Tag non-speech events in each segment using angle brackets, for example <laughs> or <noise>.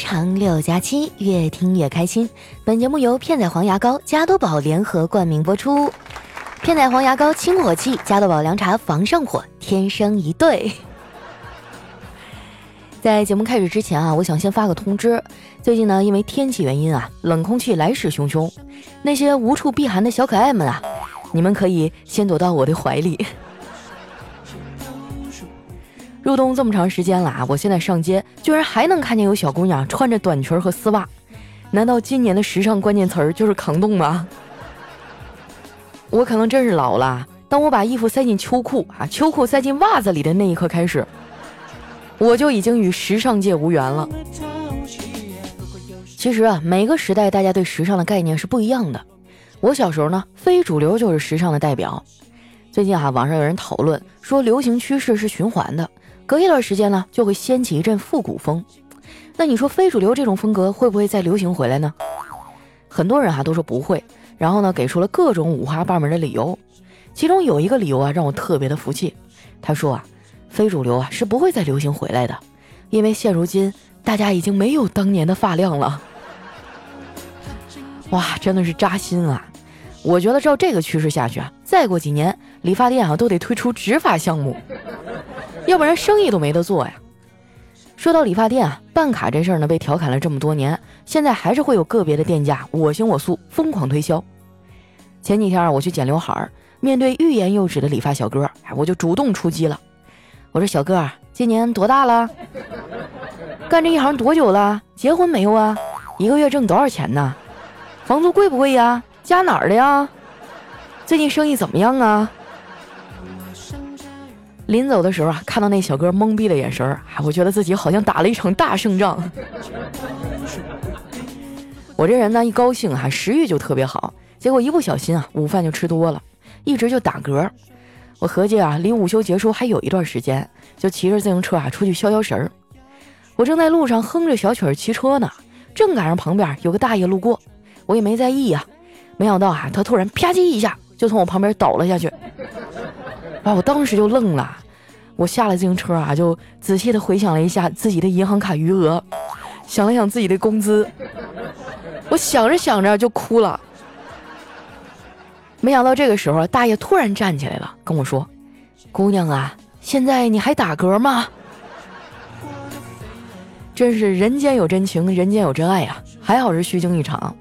场六加七，越听越开心。本节目由片仔癀牙膏、加多宝联合冠名播出。片仔癀牙膏清火气，加多宝凉茶防上火，天生一对。<laughs> 在节目开始之前啊，我想先发个通知。最近呢，因为天气原因啊，冷空气来势汹汹，那些无处避寒的小可爱们啊，你们可以先躲到我的怀里。入冬这么长时间了啊，我现在上街居然还能看见有小姑娘穿着短裙和丝袜，难道今年的时尚关键词儿就是抗冻吗？我可能真是老了，当我把衣服塞进秋裤啊，秋裤塞进袜子里的那一刻开始，我就已经与时尚界无缘了。其实啊，每个时代大家对时尚的概念是不一样的。我小时候呢，非主流就是时尚的代表。最近啊，网上有人讨论说，流行趋势是循环的。隔一段时间呢，就会掀起一阵复古风。那你说非主流这种风格会不会再流行回来呢？很多人哈都说不会，然后呢给出了各种五花八门的理由。其中有一个理由啊让我特别的服气，他说啊，非主流啊是不会再流行回来的，因为现如今大家已经没有当年的发量了。哇，真的是扎心啊！我觉得照这个趋势下去啊，再过几年理发店啊都得推出植发项目。要不然生意都没得做呀。说到理发店啊，办卡这事儿呢，被调侃了这么多年，现在还是会有个别的店家我行我素，疯狂推销。前几天我去剪刘海儿，面对欲言又止的理发小哥，哎，我就主动出击了。我说小哥，今年多大了？干这一行多久了？结婚没有啊？一个月挣多少钱呢？房租贵不贵呀？家哪儿的呀？最近生意怎么样啊？临走的时候啊，看到那小哥懵逼的眼神儿，我觉得自己好像打了一场大胜仗。<laughs> 我这人呢，一高兴啊，食欲就特别好，结果一不小心啊，午饭就吃多了，一直就打嗝。我合计啊，离午休结束还有一段时间，就骑着自行车啊出去消消食儿。我正在路上哼着小曲儿骑车呢，正赶上旁边有个大爷路过，我也没在意呀。没想到啊，他突然啪叽一下就从我旁边倒了下去。把 <laughs> 我当时就愣了，我下了自行车啊，就仔细的回想了一下自己的银行卡余额，想了想自己的工资，我想着想着就哭了。没想到这个时候，大爷突然站起来了，跟我说：“姑娘啊，现在你还打嗝吗？”真是人间有真情，人间有真爱呀！还好是虚惊一场。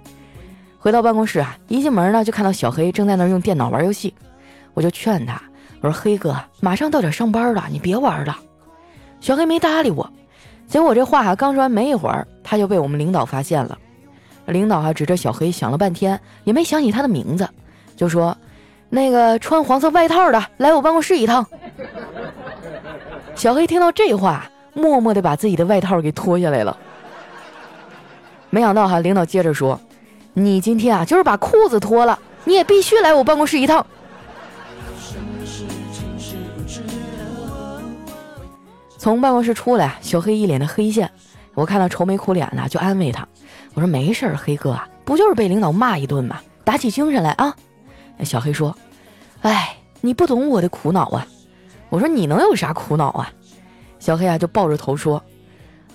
回到办公室啊，一进门呢，就看到小黑正在那用电脑玩游戏，我就劝他。我说黑哥，马上到点上班了，你别玩了。小黑没搭理我，结果这话刚说完没一会儿，他就被我们领导发现了。领导还指着小黑想了半天，也没想起他的名字，就说：“那个穿黄色外套的，来我办公室一趟。”小黑听到这话，默默地把自己的外套给脱下来了。没想到哈，领导接着说：“你今天啊，就是把裤子脱了，你也必须来我办公室一趟。”从办公室出来，小黑一脸的黑线。我看他愁眉苦脸的，就安慰他：“我说没事，黑哥啊，不就是被领导骂一顿吗？打起精神来啊！”小黑说：“哎，你不懂我的苦恼啊。”我说：“你能有啥苦恼啊？”小黑啊就抱着头说：“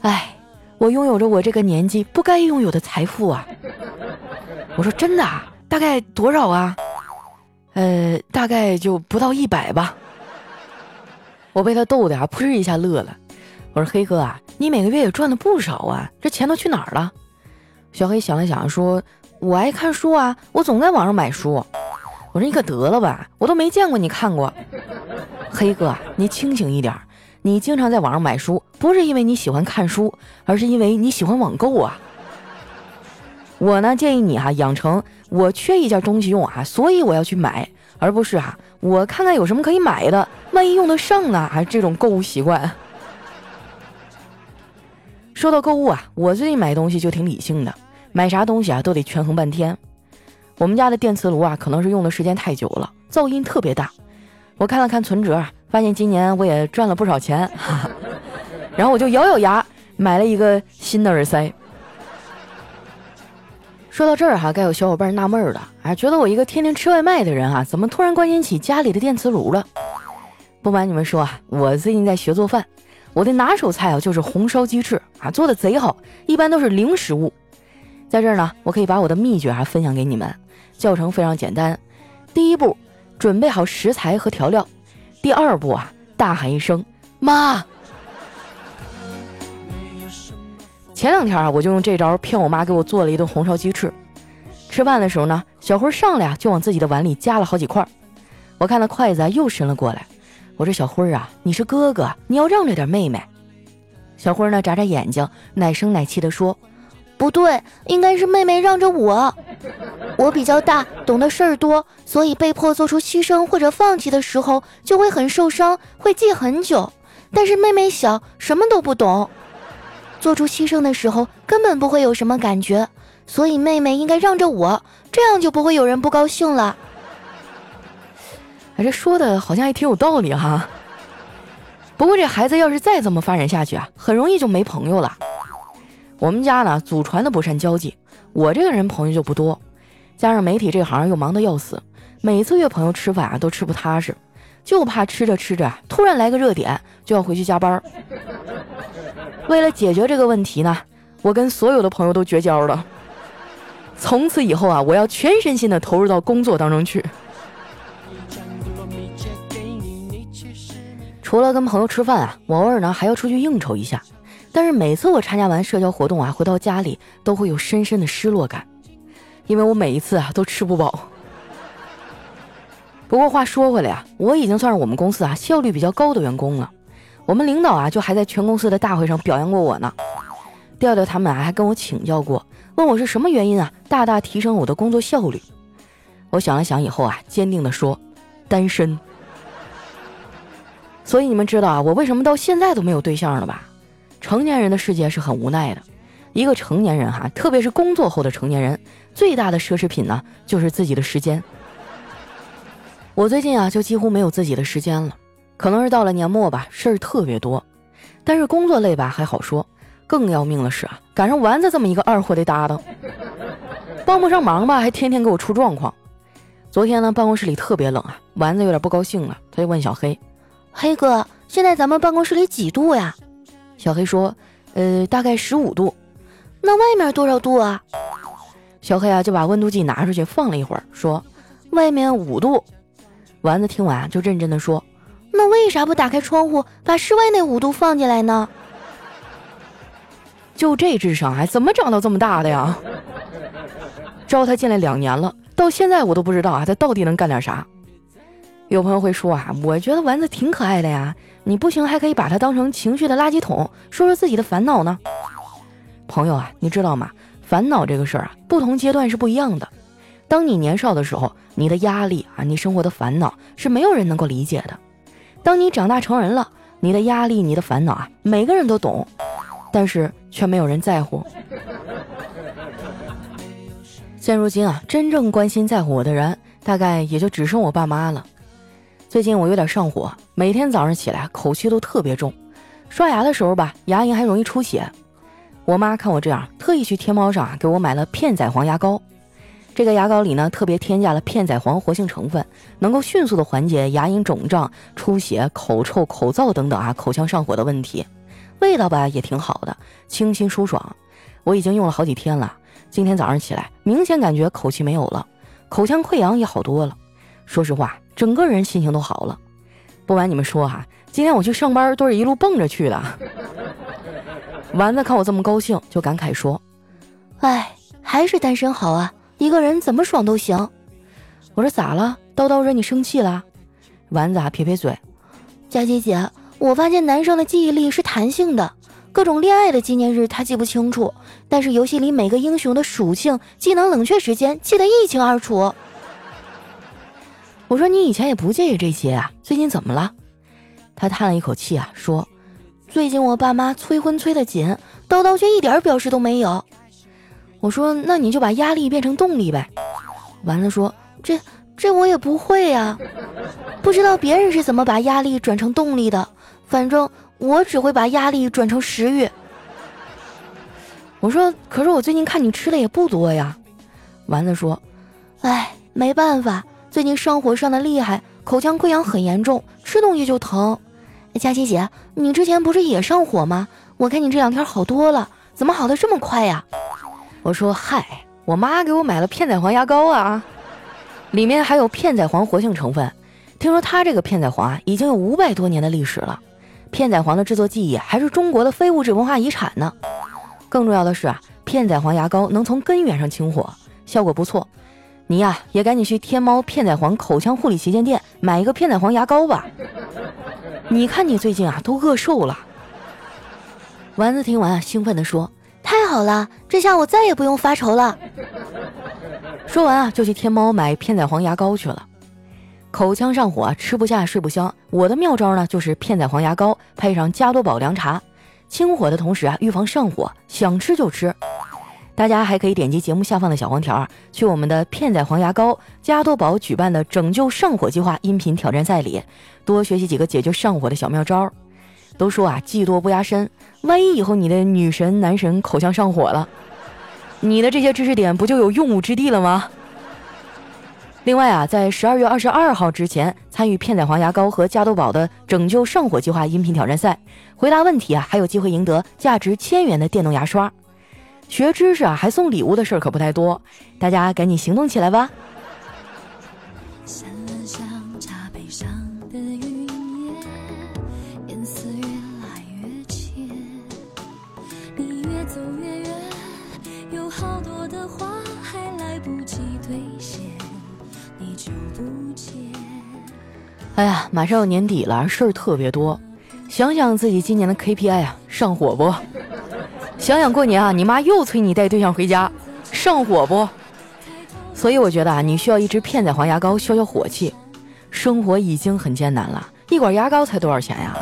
哎，我拥有着我这个年纪不该拥有的财富啊。”我说：“真的？大概多少啊？”呃，大概就不到一百吧。我被他逗的啊，噗一下乐了。我说：“黑哥啊，你每个月也赚了不少啊，这钱都去哪儿了？”小黑想了想说：“我爱看书啊，我总在网上买书。”我说：“你可得了吧，我都没见过你看过。”黑哥，你清醒一点，你经常在网上买书，不是因为你喜欢看书，而是因为你喜欢网购啊。我呢建议你哈，养成我缺一件东西用啊，所以我要去买。而不是啊，我看看有什么可以买的，万一用得上呢？还是这种购物习惯。<laughs> 说到购物啊，我最近买东西就挺理性的，买啥东西啊都得权衡半天。我们家的电磁炉啊，可能是用的时间太久了，噪音特别大。我看了看存折，发现今年我也赚了不少钱，哈哈然后我就咬咬牙买了一个新的耳塞。说到这儿哈，该有小伙伴纳闷了啊，觉得我一个天天吃外卖的人啊，怎么突然关心起家里的电磁炉了？不瞒你们说啊，我最近在学做饭，我的拿手菜啊就是红烧鸡翅啊，做的贼好，一般都是零失误。在这儿呢，我可以把我的秘诀啊分享给你们。教程非常简单，第一步，准备好食材和调料；第二步啊，大喊一声“妈”。前两天啊，我就用这招骗我妈给我做了一顿红烧鸡翅。吃饭的时候呢，小辉上来啊，就往自己的碗里夹了好几块。我看到筷子，又伸了过来。我说：“小辉啊，你是哥哥，你要让着点妹妹。”小辉呢，眨眨眼睛，奶声奶气地说：“不对，应该是妹妹让着我。我比较大，懂得事儿多，所以被迫做出牺牲或者放弃的时候，就会很受伤，会记很久。但是妹妹小，什么都不懂。”做出牺牲的时候根本不会有什么感觉，所以妹妹应该让着我，这样就不会有人不高兴了。哎，这说的好像还挺有道理哈。不过这孩子要是再这么发展下去啊，很容易就没朋友了。我们家呢，祖传的不善交际，我这个人朋友就不多，加上媒体这行又忙得要死，每次约朋友吃饭啊都吃不踏实，就怕吃着吃着突然来个热点，就要回去加班。为了解决这个问题呢，我跟所有的朋友都绝交了。从此以后啊，我要全身心的投入到工作当中去。除了跟朋友吃饭啊，我偶尔呢还要出去应酬一下。但是每次我参加完社交活动啊，回到家里都会有深深的失落感，因为我每一次啊都吃不饱。不过话说回来啊，我已经算是我们公司啊效率比较高的员工了。我们领导啊，就还在全公司的大会上表扬过我呢。调调他们啊，还跟我请教过，问我是什么原因啊，大大提升我的工作效率。我想了想以后啊，坚定地说，单身。所以你们知道啊，我为什么到现在都没有对象了吧？成年人的世界是很无奈的。一个成年人哈，特别是工作后的成年人，最大的奢侈品呢，就是自己的时间。我最近啊，就几乎没有自己的时间了。可能是到了年末吧，事儿特别多，但是工作累吧还好说，更要命的是啊，赶上丸子这么一个二货的搭档，帮不上忙吧，还天天给我出状况。昨天呢，办公室里特别冷啊，丸子有点不高兴了，他就问小黑：“黑哥，现在咱们办公室里几度呀？”小黑说：“呃，大概十五度。”那外面多少度啊？小黑啊就把温度计拿出去放了一会儿，说：“外面五度。”丸子听完就认真的说。那为啥不打开窗户，把室外那五度放进来呢？就这智商，还怎么长到这么大的呀？招他进来两年了，到现在我都不知道啊，他到底能干点啥？有朋友会说啊，我觉得丸子挺可爱的呀，你不行还可以把他当成情绪的垃圾桶，说说自己的烦恼呢。朋友啊，你知道吗？烦恼这个事儿啊，不同阶段是不一样的。当你年少的时候，你的压力啊，你生活的烦恼是没有人能够理解的。当你长大成人了，你的压力、你的烦恼啊，每个人都懂，但是却没有人在乎。<laughs> 现如今啊，真正关心在乎我的人，大概也就只剩我爸妈了。最近我有点上火，每天早上起来口气都特别重，刷牙的时候吧，牙龈还容易出血。我妈看我这样，特意去天猫上给我买了片仔癀牙膏。这个牙膏里呢，特别添加了片仔癀活性成分，能够迅速的缓解牙龈肿胀、出血、口臭、口燥等等啊口腔上火的问题。味道吧也挺好的，清新舒爽。我已经用了好几天了，今天早上起来明显感觉口气没有了，口腔溃疡也好多了。说实话，整个人心情都好了。不瞒你们说哈，今天我去上班都是一路蹦着去的。丸子看我这么高兴，就感慨说：“哎，还是单身好啊。”一个人怎么爽都行，我说咋了？叨叨惹你生气了？丸子啊撇撇嘴，佳琪姐，我发现男生的记忆力是弹性的，各种恋爱的纪念日他记不清楚，但是游戏里每个英雄的属性、技能、冷却时间记得一清二楚。我说你以前也不介意这些啊，最近怎么了？他叹了一口气啊，说，最近我爸妈催婚催得紧，叨叨却一点表示都没有。我说：“那你就把压力变成动力呗。”丸子说：“这这我也不会呀，不知道别人是怎么把压力转成动力的。反正我只会把压力转成食欲。”我说：“可是我最近看你吃的也不多呀。”丸子说：“哎，没办法，最近上火上的厉害，口腔溃疡很严重，吃东西就疼。佳琪姐，你之前不是也上火吗？我看你这两天好多了，怎么好的这么快呀？我说嗨，我妈给我买了片仔癀牙膏啊，里面还有片仔癀活性成分。听说它这个片仔癀啊，已经有五百多年的历史了。片仔癀的制作技艺还是中国的非物质文化遗产呢。更重要的是啊，片仔癀牙膏能从根源上清火，效果不错。你呀，也赶紧去天猫片仔癀口腔护理旗舰店买一个片仔癀牙膏吧。你看你最近啊，都饿瘦了。丸子听完啊，兴奋地说：“太好了，这下我再也不用发愁了。”说完啊，就去天猫买片仔癀牙膏去了。口腔上火，吃不下，睡不香。我的妙招呢，就是片仔癀牙膏配上加多宝凉茶，清火的同时啊，预防上火，想吃就吃。大家还可以点击节目下方的小黄条，去我们的片仔癀牙膏加多宝举办的拯救上火计划音频挑战赛里，多学习几个解决上火的小妙招。都说啊，技多不压身，万一以后你的女神男神口腔上火了，你的这些知识点不就有用武之地了吗？另外啊，在十二月二十二号之前参与片仔癀牙膏和加多宝的拯救上火计划音频挑战赛，回答问题啊，还有机会赢得价值千元的电动牙刷。学知识啊，还送礼物的事儿可不太多，大家赶紧行动起来吧！哎呀，马上要年底了，事儿特别多。想想自己今年的 KPI 啊，上火不？想想过年啊，你妈又催你带对象回家，上火不？所以我觉得啊，你需要一支片仔癀牙膏消消火气。生活已经很艰难了，一管牙膏才多少钱呀？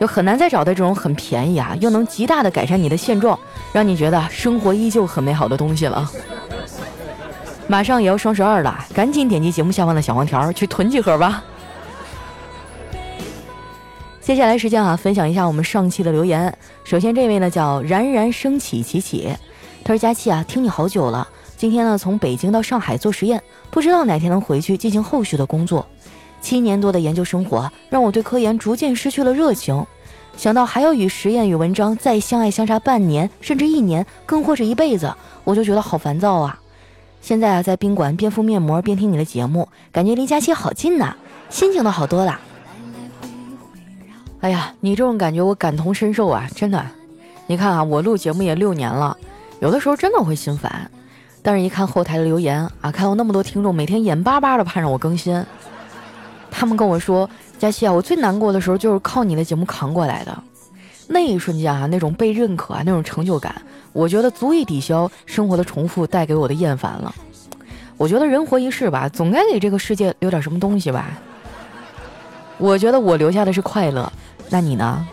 就很难再找到这种很便宜啊，又能极大的改善你的现状，让你觉得生活依旧很美好的东西了。马上也要双十二了，赶紧点击节目下方的小黄条去囤几盒吧。接下来时间啊，分享一下我们上期的留言。首先这位呢叫冉冉升起起起，他说佳期啊，听你好久了。今天呢从北京到上海做实验，不知道哪天能回去进行后续的工作。七年多的研究生活让我对科研逐渐失去了热情。想到还要与实验与文章再相爱相杀半年甚至一年，更或者一辈子，我就觉得好烦躁啊。现在啊在宾馆边敷面膜边听你的节目，感觉离佳期好近呐，心情都好多了。哎呀，你这种感觉我感同身受啊，真的。你看啊，我录节目也六年了，有的时候真的会心烦。但是，一看后台的留言啊，看到那么多听众每天眼巴巴的盼着我更新，他们跟我说：“佳琪啊，我最难过的时候就是靠你的节目扛过来的。”那一瞬间啊，那种被认可啊，那种成就感，我觉得足以抵消生活的重复带给我的厌烦了。我觉得人活一世吧，总该给这个世界留点什么东西吧。我觉得我留下的是快乐。那你呢？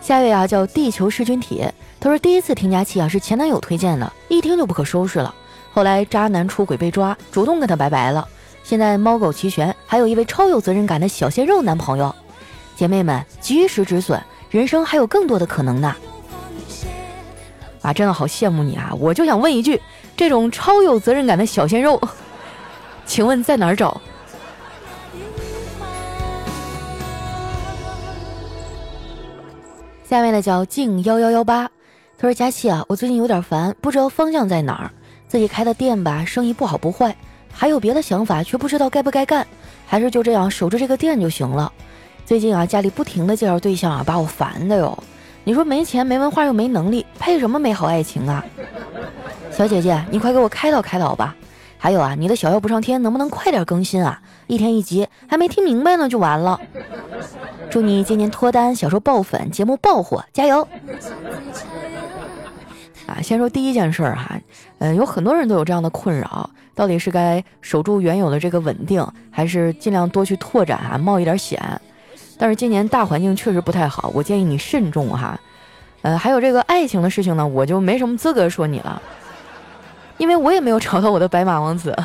下一位啊，叫地球噬菌体。他说第一次添加器啊是前男友推荐的，一听就不可收拾了。后来渣男出轨被抓，主动跟他拜拜了。现在猫狗齐全，还有一位超有责任感的小鲜肉男朋友。姐妹们，及时止损，人生还有更多的可能呢。啊，真的好羡慕你啊！我就想问一句，这种超有责任感的小鲜肉。请问在哪儿找？下面呢叫静幺幺幺八，他说：“佳琪啊，我最近有点烦，不知道方向在哪儿。自己开的店吧，生意不好不坏，还有别的想法，却不知道该不该干，还是就这样守着这个店就行了。最近啊，家里不停的介绍对象啊，把我烦的哟。你说没钱、没文化又没能力，配什么美好爱情啊？小姐姐，你快给我开导开导吧。”还有啊，你的小妖不上天能不能快点更新啊？一天一集，还没听明白呢就完了。祝你今年脱单，小说爆粉，节目爆火，加油！啊，先说第一件事儿哈，嗯，有很多人都有这样的困扰，到底是该守住原有的这个稳定，还是尽量多去拓展啊，冒一点险？但是今年大环境确实不太好，我建议你慎重哈。呃，还有这个爱情的事情呢，我就没什么资格说你了。因为我也没有找到我的白马王子。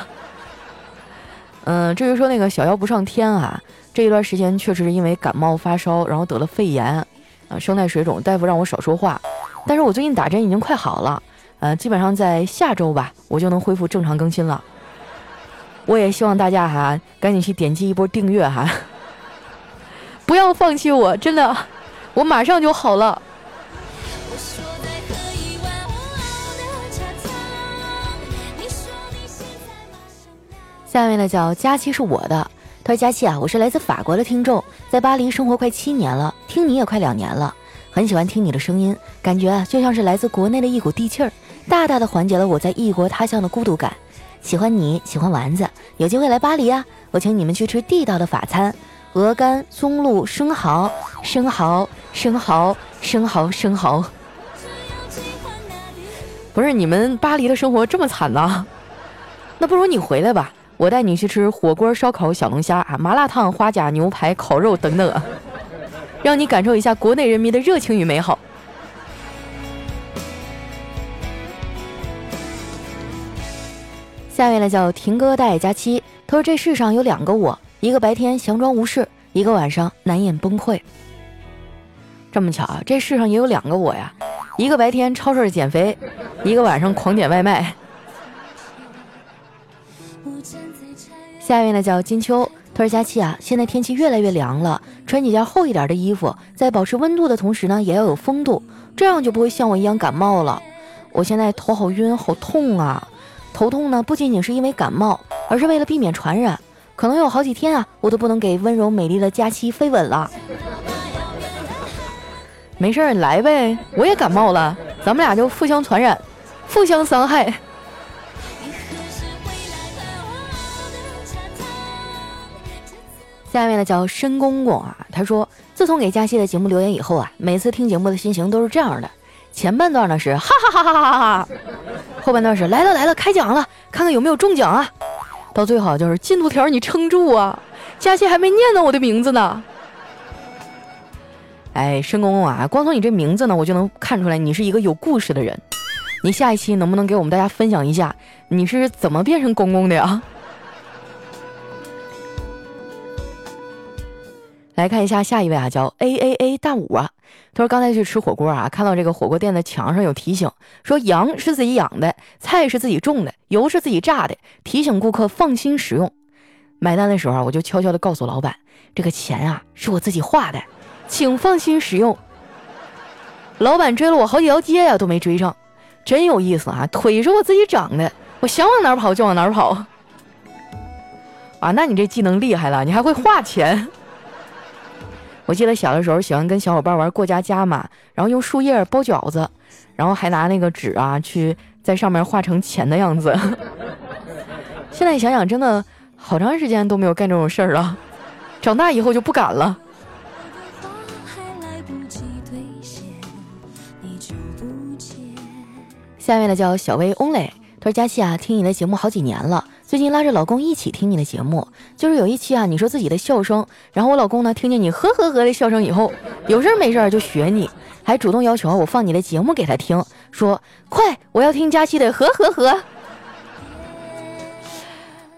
<laughs> 嗯，至于说那个小妖不上天啊，这一段时间确实是因为感冒发烧，然后得了肺炎，啊，声带水肿，大夫让我少说话。但是我最近打针已经快好了，呃，基本上在下周吧，我就能恢复正常更新了。我也希望大家哈，赶紧去点击一波订阅哈，<laughs> 不要放弃我，真的，我马上就好了。下面呢叫佳期是我的，他说佳期啊，我是来自法国的听众，在巴黎生活快七年了，听你也快两年了，很喜欢听你的声音，感觉啊就像是来自国内的一股地气儿，大大的缓解了我在异国他乡的孤独感。喜欢你喜欢丸子，有机会来巴黎啊，我请你们去吃地道的法餐，鹅肝、松露、生蚝、生蚝、生蚝、生蚝、生蚝。不是你们巴黎的生活这么惨呐？那不如你回来吧。我带你去吃火锅、烧烤、小龙虾啊，麻辣烫、花甲牛排、烤肉等等啊，让你感受一下国内人民的热情与美好。下面呢叫停哥带佳期，他说这世上有两个我，一个白天佯装无事，一个晚上难掩崩溃。这么巧啊，这世上也有两个我呀，一个白天超市减肥，一个晚上狂点外卖。下面呢叫金秋，他说佳期啊，现在天气越来越凉了，穿几件厚一点的衣服，在保持温度的同时呢，也要有风度，这样就不会像我一样感冒了。我现在头好晕，好痛啊！头痛呢，不仅仅是因为感冒，而是为了避免传染，可能有好几天啊，我都不能给温柔美丽的佳期飞吻了。没事儿，来呗，我也感冒了，咱们俩就互相传染，互相伤害。下面呢叫申公公啊，他说自从给佳期的节目留言以后啊，每次听节目的心情都是这样的：前半段呢是哈哈哈哈哈哈，后半段是来了来了开奖了，看看有没有中奖啊，到最好就是进度条你撑住啊，佳期还没念到我的名字呢。哎，申公公啊，光从你这名字呢，我就能看出来你是一个有故事的人。你下一期能不能给我们大家分享一下你是怎么变成公公的呀？来看一下下一位啊，叫 A A A 大五啊。他说刚才去吃火锅啊，看到这个火锅店的墙上有提醒，说羊是自己养的，菜是自己种的，油是自己榨的，提醒顾客放心食用。买单的时候啊，我就悄悄的告诉老板，这个钱啊是我自己花的，请放心使用。老板追了我好几条街呀，都没追上，真有意思啊！腿是我自己长的，我想往哪跑就往哪跑。啊，那你这技能厉害了，你还会画钱。我记得小的时候喜欢跟小伙伴玩过家家嘛，然后用树叶包饺子，然后还拿那个纸啊去在上面画成钱的样子。<laughs> 现在想想，真的好长时间都没有干这种事儿了，长大以后就不敢了。下面的叫小薇 only，他说佳琪啊，听你的节目好几年了。最近拉着老公一起听你的节目，就是有一期啊，你说自己的笑声，然后我老公呢听见你呵呵呵的笑声以后，有事儿没事儿就学你，还主动要求我放你的节目给他听，说快我要听佳期的呵呵呵。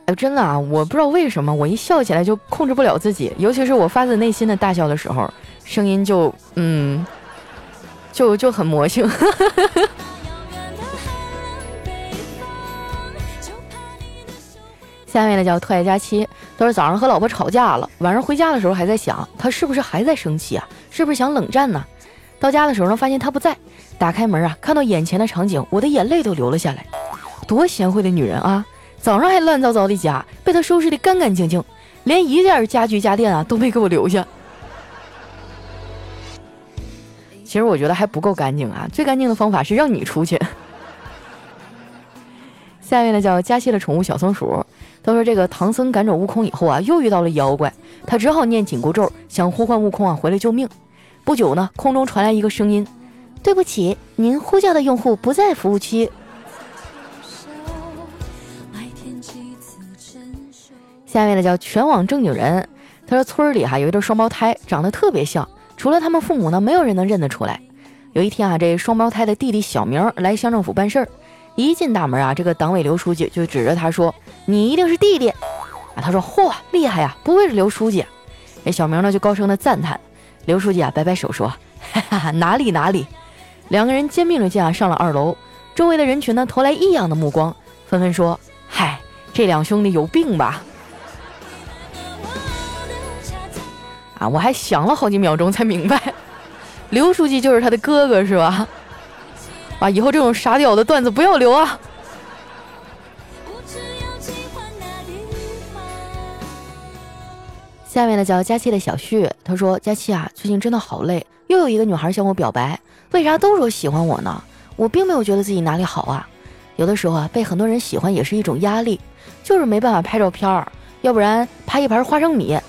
哎，真的啊，我不知道为什么我一笑起来就控制不了自己，尤其是我发自内心的大笑的时候，声音就嗯，就就很魔性。<laughs> 下面呢叫特爱佳期，都是早上和老婆吵架了，晚上回家的时候还在想，他是不是还在生气啊？是不是想冷战呢？到家的时候呢，发现他不在，打开门啊，看到眼前的场景，我的眼泪都流了下来。多贤惠的女人啊！早上还乱糟糟的家，被他收拾的干干净净，连一件家具家电啊都没给我留下。其实我觉得还不够干净啊，最干净的方法是让你出去。<laughs> 下面呢叫佳期的宠物小松鼠。他说：“这个唐僧赶走悟空以后啊，又遇到了妖怪，他只好念紧箍咒，想呼唤悟空啊回来救命。不久呢，空中传来一个声音：‘对不起，您呼叫的用户不在服务区。’下面呢叫全网正经人。他说村里哈有一对双胞胎，长得特别像，除了他们父母呢，没有人能认得出来。有一天啊，这双胞胎的弟弟小明来乡政府办事儿。”一进大门啊，这个党委刘书记就指着他说：“你一定是弟弟。”啊，他说：“嚯，厉害呀，不愧是刘书记。”那小明呢就高声的赞叹。刘书记啊摆摆手说：“哈哈，哪里哪里。”两个人肩并着肩啊上了二楼。周围的人群呢投来异样的目光，纷纷说：“嗨，这两兄弟有病吧？”，啊，我还想了好几秒钟才明白，刘书记就是他的哥哥是吧？啊，以后这种傻屌的段子不要留啊！下面呢叫佳期的小旭，他说：“佳期啊，最近真的好累，又有一个女孩向我表白，为啥都说喜欢我呢？我并没有觉得自己哪里好啊。有的时候啊，被很多人喜欢也是一种压力，就是没办法拍照片儿，要不然拍一盘花生米，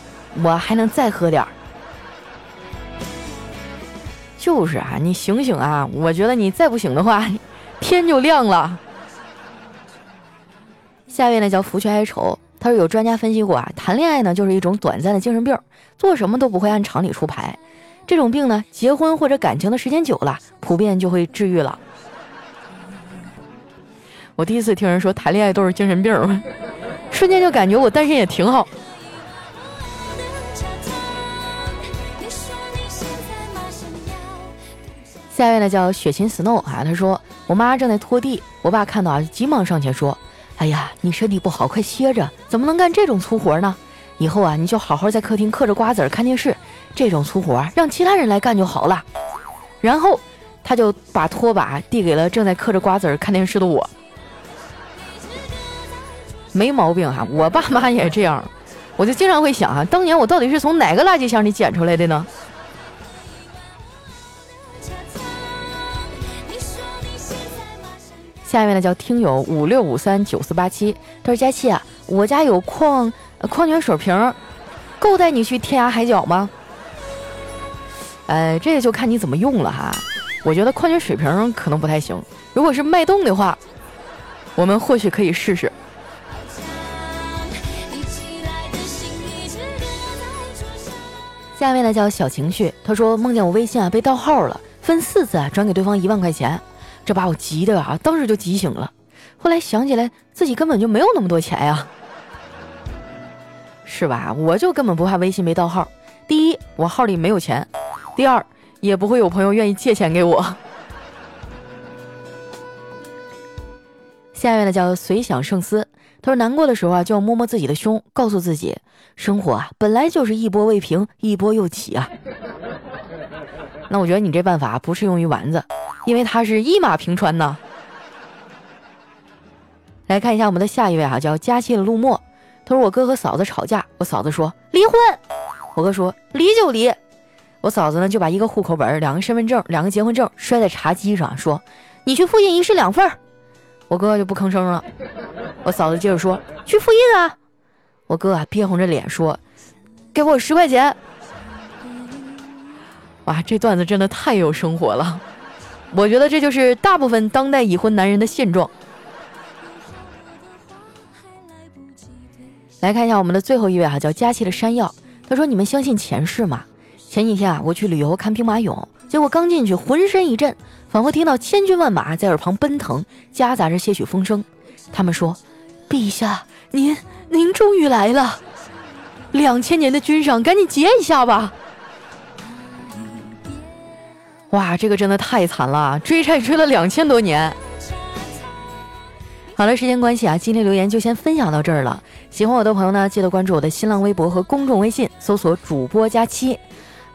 我还能再喝点儿。就是啊，你醒醒啊！我觉得你再不醒的话，<laughs> 天就亮了。下面呢叫福去哀愁。”他说有专家分析过啊，谈恋爱呢就是一种短暂的精神病，做什么都不会按常理出牌。这种病呢，结婚或者感情的时间久了，普遍就会治愈了。我第一次听人说谈恋爱都是精神病，瞬间就感觉我单身也挺好。下一位呢叫雪琴 Snow 啊，他说我妈正在拖地，我爸看到啊，急忙上前说。哎呀，你身体不好，快歇着，怎么能干这种粗活呢？以后啊，你就好好在客厅嗑着瓜子看电视，这种粗活让其他人来干就好了。然后他就把拖把递给了正在嗑着瓜子看电视的我。没毛病哈，我爸妈也这样，我就经常会想啊，当年我到底是从哪个垃圾箱里捡出来的呢？下面呢叫听友五六五三九四八七，他说佳期啊，我家有矿矿泉水瓶，够带你去天涯海角吗？呃，这就看你怎么用了哈。我觉得矿泉水瓶可能不太行，如果是脉动的话，我们或许可以试试。下面呢叫小情绪，他说梦见我微信啊被盗号了，分四次啊转给对方一万块钱。这把我急的啊，当时就急醒了。后来想起来，自己根本就没有那么多钱呀，是吧？我就根本不怕微信被盗号。第一，我号里没有钱；第二，也不会有朋友愿意借钱给我。下面呢叫随想圣思，他说难过的时候啊，就要摸摸自己的胸，告诉自己，生活啊本来就是一波未平，一波又起啊。<laughs> 那我觉得你这办法不适用于丸子，因为他是一马平川呐。来看一下我们的下一位啊，叫佳期的陆墨。他说我哥和嫂子吵架，我嫂子说离婚，我哥说离就离。我嫂子呢就把一个户口本、两个身份证、两个结婚证摔在茶几上，说你去复印一式两份。我哥就不吭声了。我嫂子接着说去复印啊。我哥啊憋红着脸说给我十块钱。哇，这段子真的太有生活了！我觉得这就是大部分当代已婚男人的现状。来看一下我们的最后一位哈，叫佳期的山药。他说：“你们相信前世吗？前几天啊，我去旅游看兵马俑，结果刚进去，浑身一震，仿佛听到千军万马在耳旁奔腾，夹杂着些许风声。他们说：‘陛下，您您终于来了，两千年的君赏，赶紧结一下吧。’”哇，这个真的太惨了，追债追了两千多年。好了，时间关系啊，今天留言就先分享到这儿了。喜欢我的朋友呢，记得关注我的新浪微博和公众微信，搜索主播佳期。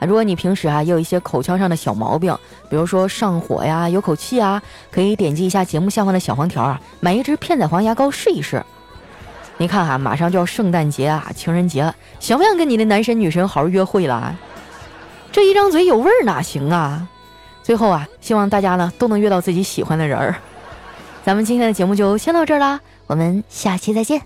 如果你平时啊也有一些口腔上的小毛病，比如说上火呀、有口气啊，可以点击一下节目下方的小黄条啊，买一支片仔癀牙膏试一试。你看哈，马上就要圣诞节啊，情人节了，想不想跟你的男神女神好好约会了？这一张嘴有味儿哪行啊？最后啊，希望大家呢都能约到自己喜欢的人儿。咱们今天的节目就先到这儿啦，我们下期再见。